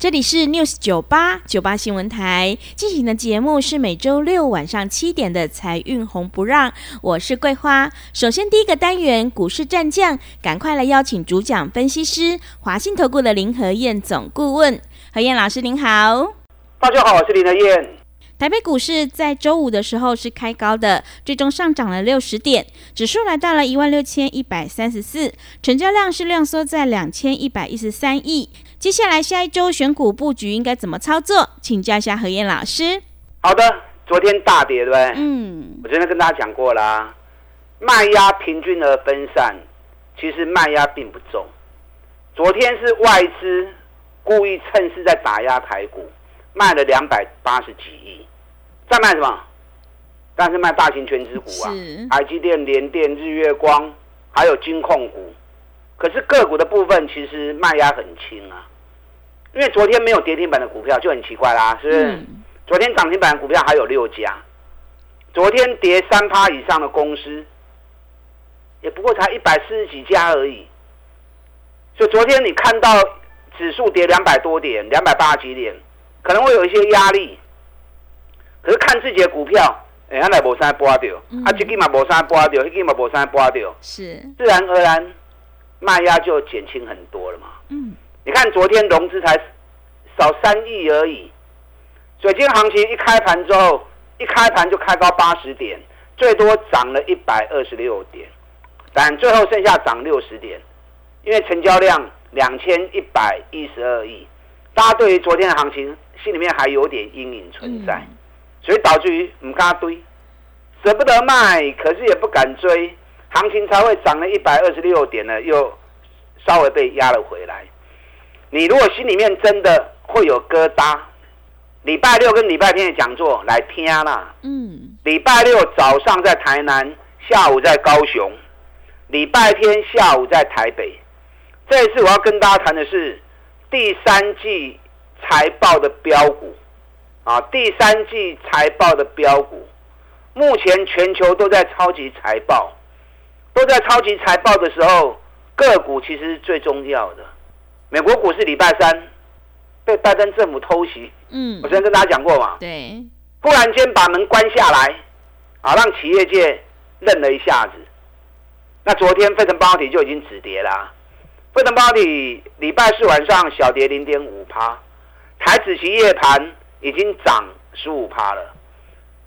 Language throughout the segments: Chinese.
这里是 News 九八九八新闻台进行的节目是每周六晚上七点的财运红不让，我是桂花。首先第一个单元股市战将，赶快来邀请主讲分析师华信投顾的林和燕总顾问，何燕老师您好。大家好，我是林和燕。台北股市在周五的时候是开高的，最终上涨了六十点，指数来到了一万六千一百三十四，成交量是量缩在两千一百一十三亿。接下来下一周选股布局应该怎么操作？请教一下何燕老师。好的，昨天大跌对不对？嗯，我昨天跟大家讲过啦，卖压平均而分散，其实卖压并不重。昨天是外资故意趁势在打压台股，卖了两百八十几亿。在卖什么？但是卖大型全资股啊，台积电、联电、日月光，还有金控股。可是个股的部分其实卖压很轻啊，因为昨天没有跌停板的股票就很奇怪啦，是不是？昨天涨停板的股票还有六家，昨天跌三趴以上的公司，也不过才一百四十几家而已。所以昨天你看到指数跌两百多点，两百八十几点，可能会有一些压力。可是看自己的股票，哎，阿来无啥波掉，啊，这个嘛无啥波掉，那个嘛无啥波掉，是。自然而然卖压就减轻很多了嘛。嗯，你看昨天融资才少三亿而已，水晶行情一开盘之后，一开盘就开高八十点，最多涨了一百二十六点，但最后剩下涨六十点，因为成交量两千一百一十二亿，大家对于昨天的行情心里面还有点阴影存在。所以导致于唔敢堆，舍不得卖，可是也不敢追，行情才会涨了一百二十六点呢，又稍微被压了回来。你如果心里面真的会有疙瘩，礼拜六跟礼拜天的讲座来听啦。嗯。礼拜六早上在台南，下午在高雄，礼拜天下午在台北。这一次我要跟大家谈的是第三季财报的标股。啊，第三季财报的标股，目前全球都在超级财报，都在超级财报的时候，个股其实是最重要的。美国股市礼拜三被拜登政府偷袭，嗯，我之前跟大家讲过嘛，对，忽然间把门关下来，啊，让企业界愣了一下子。那昨天费城半导体就已经止跌啦，费城半导体礼拜四晚上小跌零点五趴，台子期夜盘。已经涨十五趴了，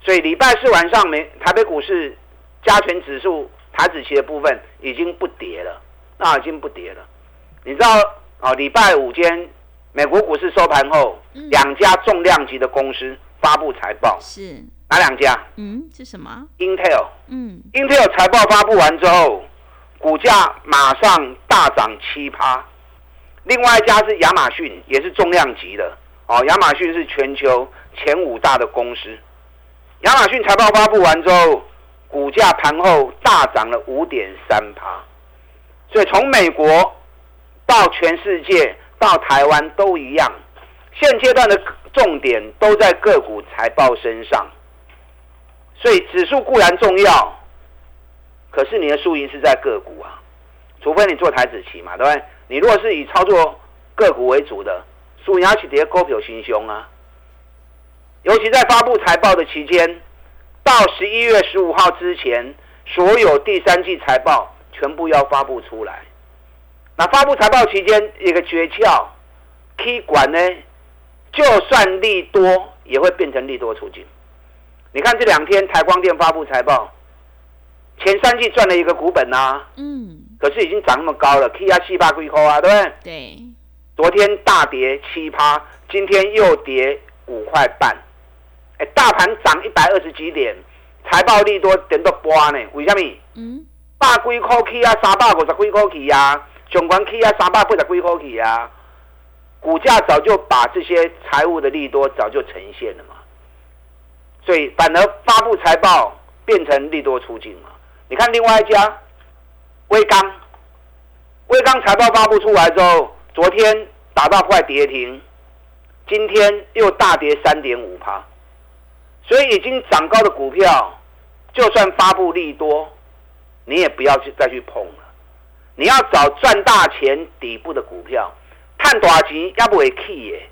所以礼拜四晚上美台北股市加权指数台子期的部分已经不跌了，那已经不跌了。你知道啊？礼拜五间美国股市收盘后，两家重量级的公司发布财报，是哪两家？嗯，是什么？Intel。嗯，Intel 财报发布完之后，股价马上大涨七趴。另外一家是亚马逊，也是重量级的。哦，亚马逊是全球前五大的公司。亚马逊财报发布完之后，股价盘后大涨了五点三趴。所以从美国到全世界到台湾都一样，现阶段的重点都在个股财报身上。所以指数固然重要，可是你的输赢是在个股啊，除非你做台子期嘛，对不对？你如果是以操作个股为主的。所以，而且跌股票心胸啊！尤其在发布财报的期间，到十一月十五号之前，所有第三季财报全部要发布出来。那发布财报期间，一个诀窍，K 管呢，就算利多，也会变成利多出境。你看这两天台光电发布财报，前三季赚了一个股本呐，嗯，可是已经涨那么高了，K 压七八块块啊，对不对？对。昨天大跌七趴，今天又跌五块半。哎，大盘涨一百二十几点，财报利多等到波呢？为什么？嗯，百几块起啊，三百五十几块起啊，上关起啊，三百八十几块起啊，股价早就把这些财务的利多早就呈现了嘛，所以反而发布财报变成利多出境嘛。你看另外一家威刚，威刚财报发布出来之后，昨天打到快跌停，今天又大跌三点五趴，所以已经涨高的股票，就算发布利多。你也不要去再去碰了，你要找赚大钱底部的股票，探短期要不会 key 耶，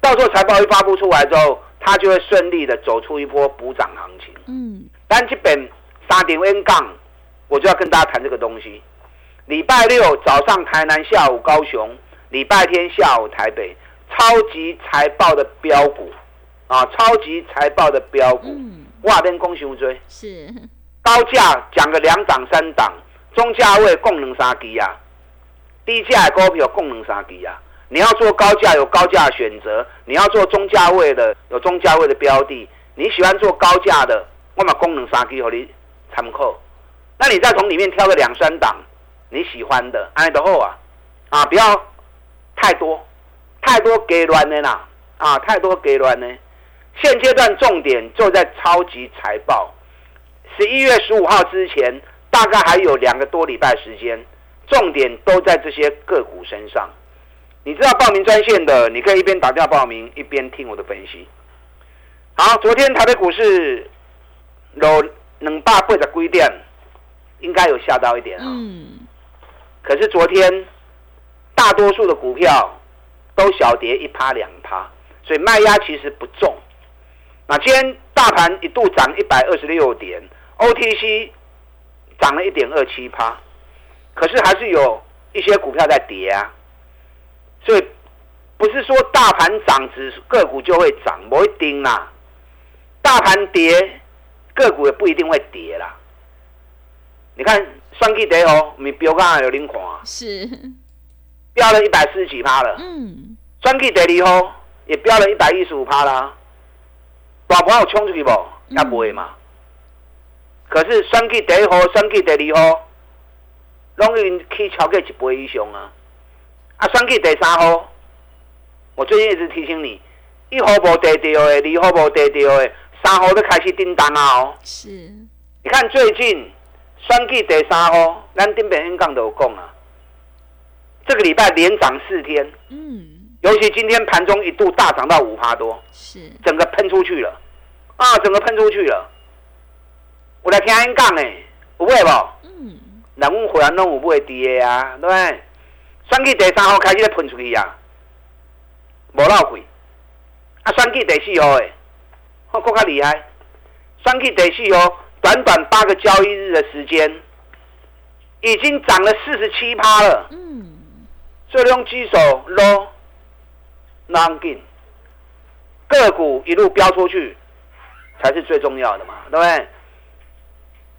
到时候财报一发布出来之后，它就会顺利的走出一波补涨行情。嗯，但这本三点 N 杠，我就要跟大家谈这个东西。礼拜六早上台南，下午高雄，礼拜天下午台北，超级财报的标股啊，超级财报的标股，哇，边恭喜无追是。高价讲个两档三档，中价位供能杀低呀，低价股票供能杀低呀。你要做高价有高价选择，你要做中价位的有中价位的标的。你喜欢做高价的，我把功能杀低和你参考。那你再从里面挑个两三档你喜欢的，安得后啊啊，不要太多，太多给乱的啦啊，太多给乱呢。现阶段重点就在超级财报。十一月十五号之前，大概还有两个多礼拜时间，重点都在这些个股身上。你知道报名专线的，你可以一边打电话报名，一边听我的分析。好，昨天台北股市有冷霸或者规定，应该有吓到一点啊。嗯。可是昨天大多数的股票都小跌一趴两趴，所以卖压其实不重。那今天大盘一度涨一百二十六点。OTC 涨了一点二七趴，可是还是有一些股票在跌啊，所以不是说大盘涨，指个股就会涨，不一定啦。大盘跌，个股也不一定会跌啦。你看双 K 跌哦，你标刚有领啊，是飙了一百四十几趴了。嗯，双 K 跌离后也飙了一百一十五趴啦。大盘有冲出去不？也不会嘛。可是选举第一号、选举第二号，拢已经去超过一倍以上啊！啊，选举第三号，我最近一直提醒你，一号无得掉的，二号无得掉的，三号都开始叮当啊！哦，是。你看最近选举第三号，咱顶边香港都有讲啊，这个礼拜连涨四天，嗯，尤其今天盘中一度大涨到五趴多，是，整个喷出去了，啊，整个喷出去了。我来听因讲诶，有买无？嗯，人阮会员拢有买跌啊，对不对？选举第三号开始咧喷出去啊，无闹鬼。啊，选举第四号诶，我更加厉害。选举第四号，短短八个交易日的时间，已经涨了四十七趴了。嗯，所以用举手咯，难紧，个股一路飙出去，才是最重要的嘛，对不对？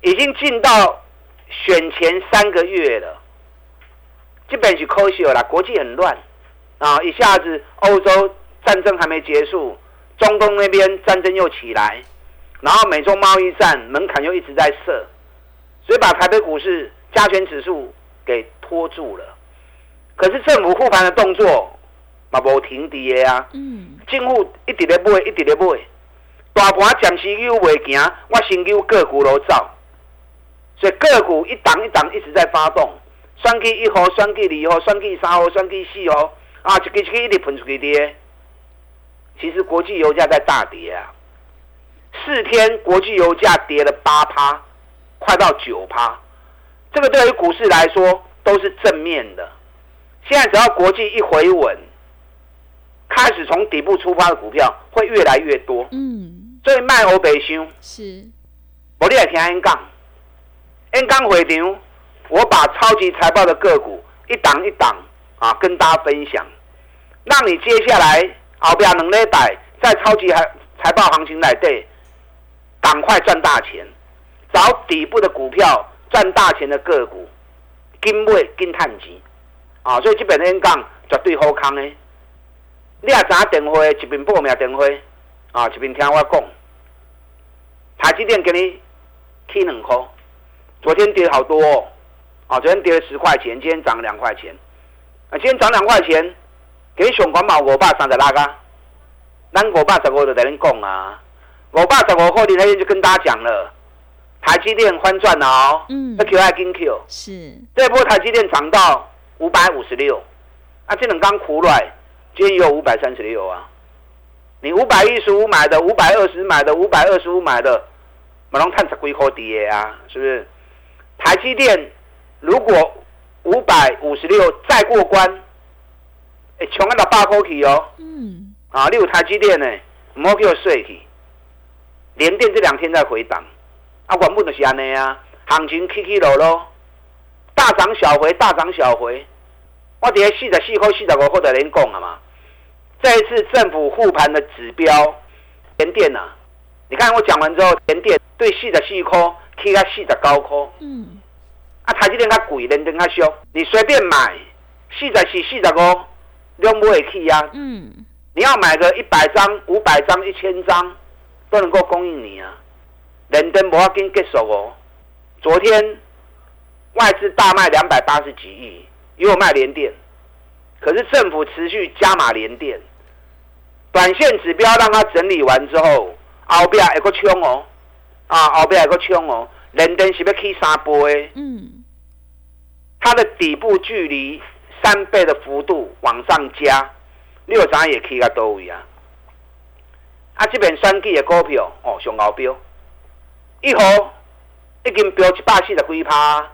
已经进到选前三个月了，基本是科学了。国际很乱啊，一下子欧洲战争还没结束，中东那边战争又起来，然后美中贸易战门槛又一直在设，所以把台北股市加权指数给拖住了。可是政府护盘的动作嘛无停跌啊，嗯，政府一直咧买，一直咧买，大盘暂时又未行，我先叫个股落走。所以个股一档一档一直在发动，双 K 一号、双 K 二号、双 K 三号、双 K 四号，啊，一个一个一直喷出去跌。其实国际油价在大跌啊，四天国际油价跌了八趴，快到九趴，这个对于股市来说都是正面的。现在只要国际一回稳，开始从底部出发的股票会越来越多。嗯，所以卖欧北箱是，我你也听人讲。N 杠回场，我把超级财报的个股一档一档啊跟大家分享，让你接下来后边能力带在超级财财报行情来对，赶快赚大钱，找底部的股票赚大钱的个股，跟买跟探钱啊！所以这本 N 杠绝对好康的。你也查电话，一边报名电话啊，一边听我讲，台积电给你起两块。昨天跌好多哦，啊，昨天跌了十块钱，今天涨两块钱，啊，今天涨两块钱，给熊环保五百三十拉个，咱五百十五就在恁讲啊，五百十五后你那天就跟大家讲了，台积电翻转了哦，嗯，那 Q I 跟 Q 是，这波台积电涨到五百五十六，啊，这两刚苦来，今天有五百三十六啊，你五百一十五买的，五百二十买的，五百二十五买的，马龙探十几块跌啊，是不是？台积电如果五百五十六再过关，哎，穷到八块起哦。嗯。啊，你有台积电呢，唔好叫我睡去。联电这两天在回档，啊，原本就是安尼啊，行情起起落落，大涨小回，大涨小回。我伫四十四块、四十五块在连讲啊嘛。这一次政府护盘的指标，联电呐，你看我讲完之后，联电对四十四块。起到四十九块，嗯，啊，台积电它贵，联电较俗，你随便买，四十四、四十五，都不会起啊，嗯，你要买个一百张、五百张、一千张，都能够供应你啊。联电不要紧结束哦，昨天外资大卖两百八十几亿，又卖联电，可是政府持续加码连电，短线指标让它整理完之后，后边一个冲哦。啊，后边还个冲哦，连电是要起三倍，嗯，它的底部距离三倍的幅度往上加，六涨也起到多位啊？啊，这边三 G 的股票哦，上高标，一号已经标一百四十几趴，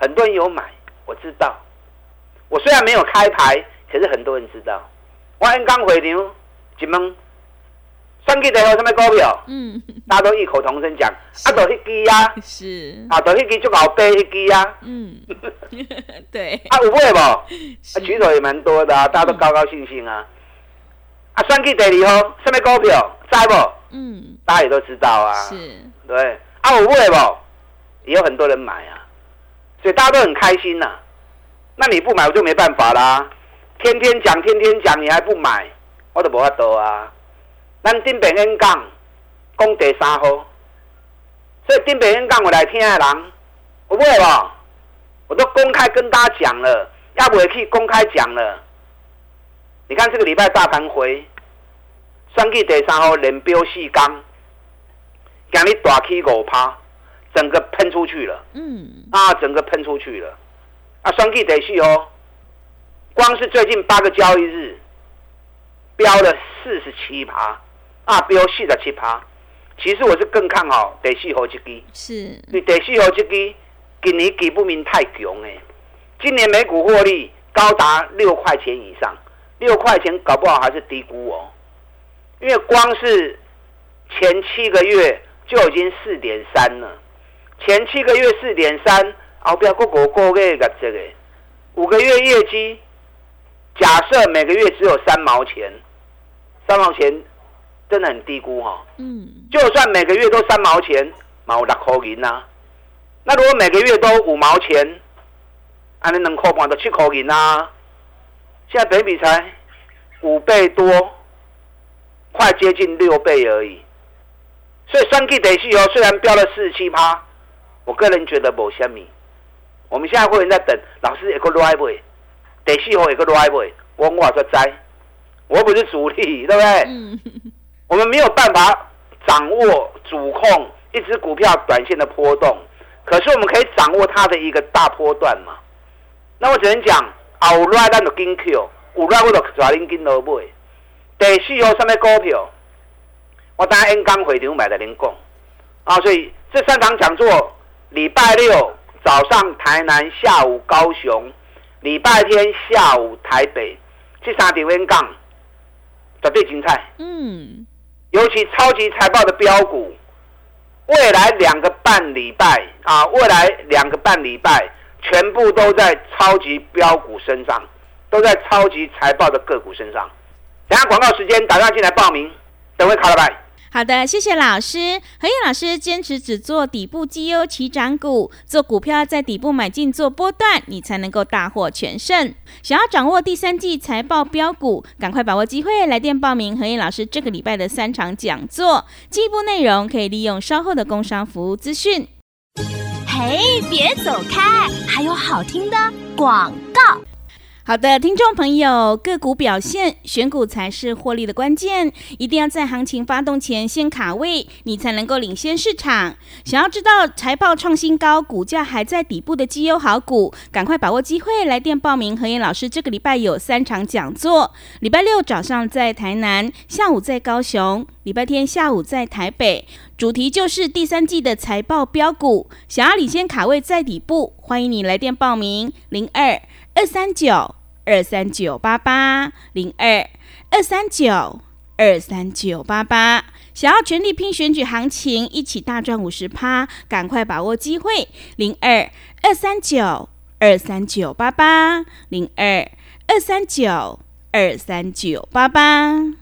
很多人有买，我知道。我虽然没有开牌，可是很多人知道。我刚回流，一问。三 G 在号什么股票？嗯，大家都异口同声讲，啊，都迄支啊，是，啊，都迄支就搞背迄支啊，嗯，对，啊，有买不？啊，举手也蛮多的啊，大家都高高兴兴啊。啊，三 G 第二号什么股票？知不？嗯，大家也都知道啊，是，对，啊，有买不？也有很多人买啊，所以大家都很开心呐。那你不买，我就没办法啦。天天讲，天天讲，你还不买，我都无法度啊。咱顶边演讲讲第三号，所以顶边演讲我来听的人，有买无？我都公开跟大家讲了，要不也可以公开讲了。你看这个礼拜大盘回，双 K 第三号连标四刚，今日大起五趴，整个喷出去了。嗯。啊，整个喷出去了。啊，双 K 得续哦，光是最近八个交易日，飙了四十七趴。啊，标四十七趴，其实我是更看好得续和这支。是，你得续和这支今年给不明太强诶，今年每股获利高达六块钱以上，六块钱搞不好还是低估哦。因为光是前七个月就已经四点三了，前七个月四点三，后边个个个月个这个五个月业绩，假设每个月只有三毛钱，三毛钱。真的很低估哈，嗯，就算每个月都三毛钱，毛六块银呐，那如果每个月都五毛钱，安尼能扣半都七块银呐，现在北比才五倍多，快接近六倍而已，所以三 G 得系哦，虽然飙了四十七趴，我个人觉得无虾米，我们现在会员在等老师一个 drive，得系后一个 drive，我我说摘，我不是主力，对不对？我们没有办法掌握主控一只股票短线的波动，可是我们可以掌握它的一个大波段嘛。那我只能讲，有赖咱就跟 Q，有赖我就抓紧跟落买。第四号什么股票？我当然刚回场买的连讲啊，所以这三场讲座，礼拜六早上台南，下午高雄，礼拜天下午台北，这三点温杠绝对精彩。嗯。尤其超级财报的标股，未来两个半礼拜啊，未来两个半礼拜全部都在超级标股身上，都在超级财报的个股身上。等下广告时间，打电话进来报名，等会卡了拜。好的，谢谢老师。何燕老师坚持只做底部绩优起涨股，做股票在底部买进做波段，你才能够大获全胜。想要掌握第三季财报标股，赶快把握机会，来电报名何燕老师这个礼拜的三场讲座。进一步内容可以利用稍后的工商服务资讯。嘿，别走开，还有好听的广告。好的，听众朋友，个股表现选股才是获利的关键，一定要在行情发动前先卡位，你才能够领先市场。想要知道财报创新高、股价还在底部的绩优好股，赶快把握机会来电报名。何燕老师这个礼拜有三场讲座，礼拜六早上在台南，下午在高雄，礼拜天下午在台北，主题就是第三季的财报标股。想要领先卡位在底部，欢迎你来电报名零二。二三九二三九八八零二二三九二三九八八，想要全力拼选举行情，一起大赚五十趴，赶快把握机会！零二二三九二三九八八零二二三九二三九八八。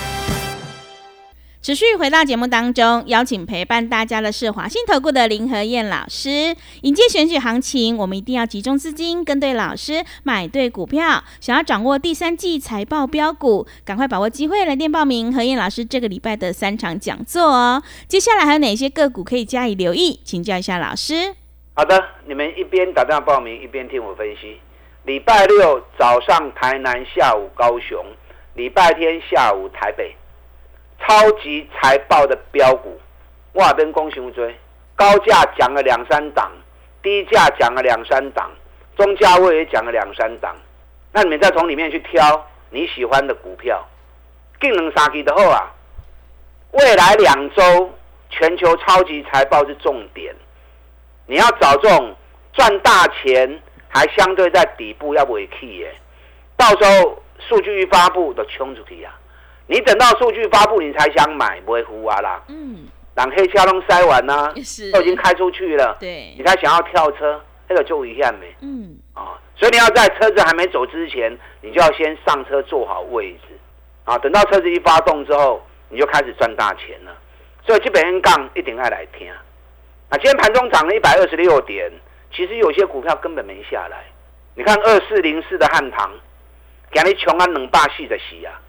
持续回到节目当中，邀请陪伴大家的是华信投顾的林和燕老师。迎接选举行情，我们一定要集中资金，跟对老师，买对股票。想要掌握第三季财报标股，赶快把握机会来电报名何燕老师这个礼拜的三场讲座哦。接下来还有哪些个股可以加以留意？请教一下老师。好的，你们一边打电话报名，一边听我分析。礼拜六早上台南，下午高雄；礼拜天下午台北。超级财报的标股，哇！边恭喜追，高价讲了两三档，低价讲了两三档，中价位也讲了两三档。那你们再从里面去挑你喜欢的股票，更能杀鸡的后啊！未来两周全球超级财报是重点，你要找这种赚大钱还相对在底部要尾气耶，到时候数据一发布都冲出去呀！你等到数据发布，你才想买，不会糊啊啦。嗯，等黑车都塞完呢，都已经开出去了。对，你才想要跳车，那个就遗憾没。嗯，啊，所以你要在车子还没走之前，你就要先上车坐好位置，啊，等到车子一发动之后，你就开始赚大钱了。所以基本 N 杠一定爱来听。啊，今天盘中涨了一百二十六点，其实有些股票根本没下来。你看二四零四的汉唐，今日穷啊两百四十四啊。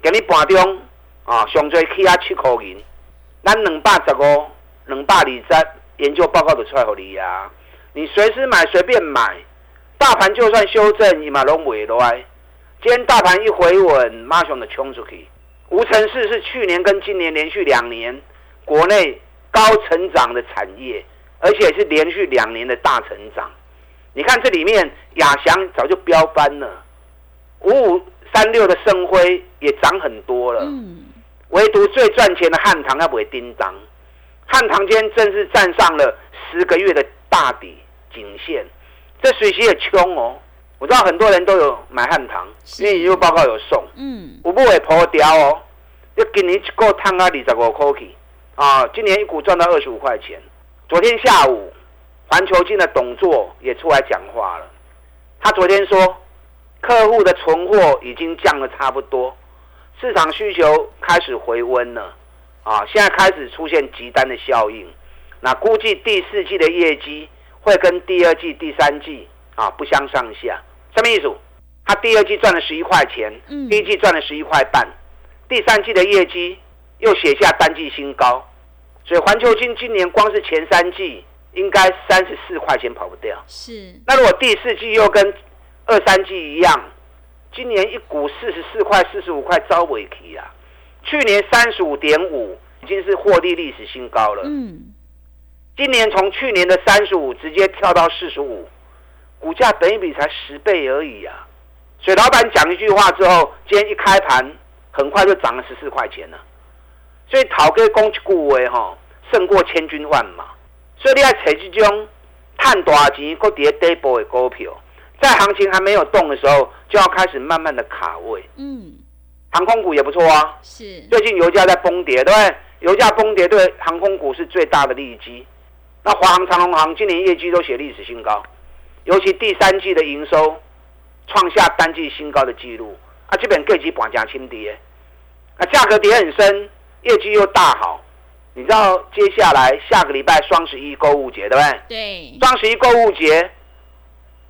给你盘中啊，上最起啊七块银，咱两百十五、两百二十研究报告就出来给你啊。你随时买，随便买，大盘就算修正，你嘛拢袂落来。今天大盘一回稳，马上就冲出去。无尘室是去年跟今年连续两年国内高成长的产业，而且是连续两年的大成长。你看这里面，亚翔早就飙翻了，五五。三六的盛辉也涨很多了，唯独最赚钱的汉唐要不会叮当，汉唐今天正式站上了十个月的大底颈线，这水席也穷哦。我知道很多人都有买汉唐，因为研究报告有送，嗯，我不会破掉哦。要今年一个探啊二十五块去啊，今年一股赚到二十五块钱。昨天下午，环球金的董座也出来讲话了，他昨天说。客户的存货已经降了差不多，市场需求开始回温了，啊，现在开始出现急单的效应，那估计第四季的业绩会跟第二季、第三季啊不相上下。什么意思？他第二季赚了十一块钱，第一季赚了十一块半，第三季的业绩又写下单季新高，所以环球金今年光是前三季应该三十四块钱跑不掉。是。那如果第四季又跟二三季一样，今年一股四十四块、四十五块招尾期啊！去年三十五点五已经是获利历史新高了。嗯，今年从去年的三十五直接跳到四十五，股价等一比才十倍而已啊！所以老板讲一句话之后，今天一开盘很快就涨了十四块钱了。所以讨个攻击股位哈，胜过千军万马。所以你要找这种赚大钱、搁跌底部的股票。在行情还没有动的时候，就要开始慢慢的卡位。嗯，航空股也不错啊。是。最近油价在崩跌，对不对？油价崩跌对航空股是最大的利基。那华航、长龙航今年业绩都写历史新高，尤其第三季的营收创下单季新高的纪录啊，基本各级绑价轻跌，啊，价格跌很深，业绩又大好。你知道接下来下个礼拜双十一购物节对不对？对。双十一购物节，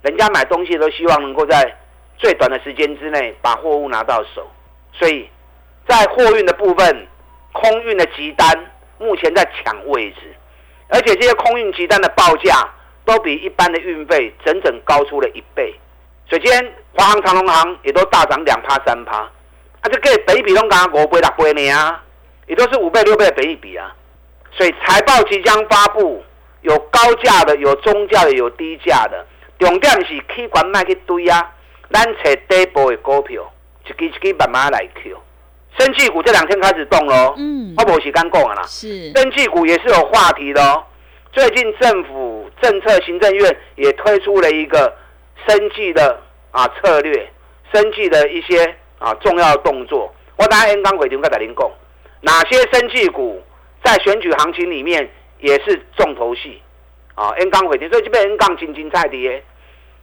人家买东西都希望能够在最短的时间之内把货物拿到手，所以在货运的部分，空运的急单目前在抢位置，而且这些空运急单的报价都比一般的运费整整高出了一倍。首先，华航、长龙航也都大涨两趴三趴，啊，这个北比拢刚五倍六倍呢啊，也都是五倍六倍的北比啊。所以财报即将发布，有高价的，有中价的，有低价的。重点是去管卖去堆啊，咱找底部的股票，一支一支慢慢来 Q。生技股这两天开始动喽，嗯，我无时间讲啊啦。是，生技股也是有话题的哦。最近政府政策行政院也推出了一个生技的啊策略，生技的一些啊重要动作。我等下 N 刚回头跟大您讲，哪些生技股？在选举行情里面也是重头戏啊！N 杠回跌，所以这边 N 杠轻轻菜跌。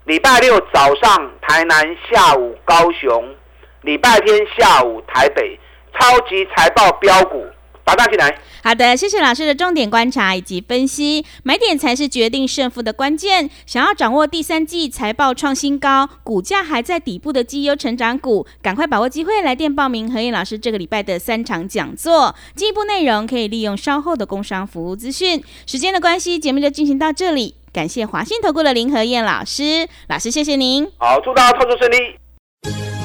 礼拜六早上台南，下午高雄，礼拜天下午台北，超级财报标股。打大进来。好的，谢谢老师的重点观察以及分析，买点才是决定胜负的关键。想要掌握第三季财报创新高、股价还在底部的绩优成长股，赶快把握机会来电报名何燕老师这个礼拜的三场讲座。进一步内容可以利用稍后的工商服务资讯。时间的关系，节目就进行到这里。感谢华信投顾的林何燕老师，老师谢谢您。好，祝大家操作顺利。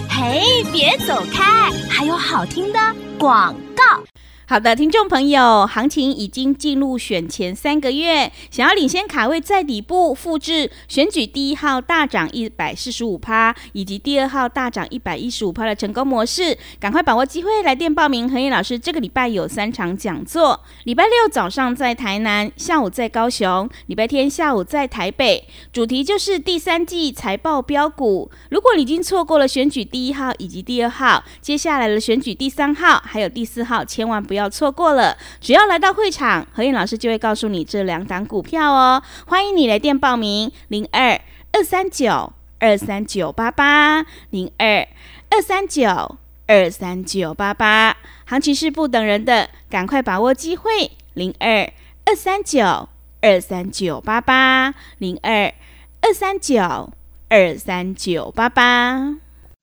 嘿，别走开，还有好听的广告。好的，听众朋友，行情已经进入选前三个月，想要领先卡位在底部，复制选举第一号大涨一百四十五趴，以及第二号大涨一百一十五趴的成功模式，赶快把握机会来电报名。何燕老师这个礼拜有三场讲座，礼拜六早上在台南，下午在高雄，礼拜天下午在台北，主题就是第三季财报标股。如果你已经错过了选举第一号以及第二号，接下来的选举第三号还有第四号，千万不要。要错过了，只要来到会场，何燕老师就会告诉你这两档股票哦。欢迎你来电报名：零二二三九二三九八八零二二三九二三九八八。行情是不等人的，赶快把握机会：零二二三九二三九八八零二二三九二三九八八。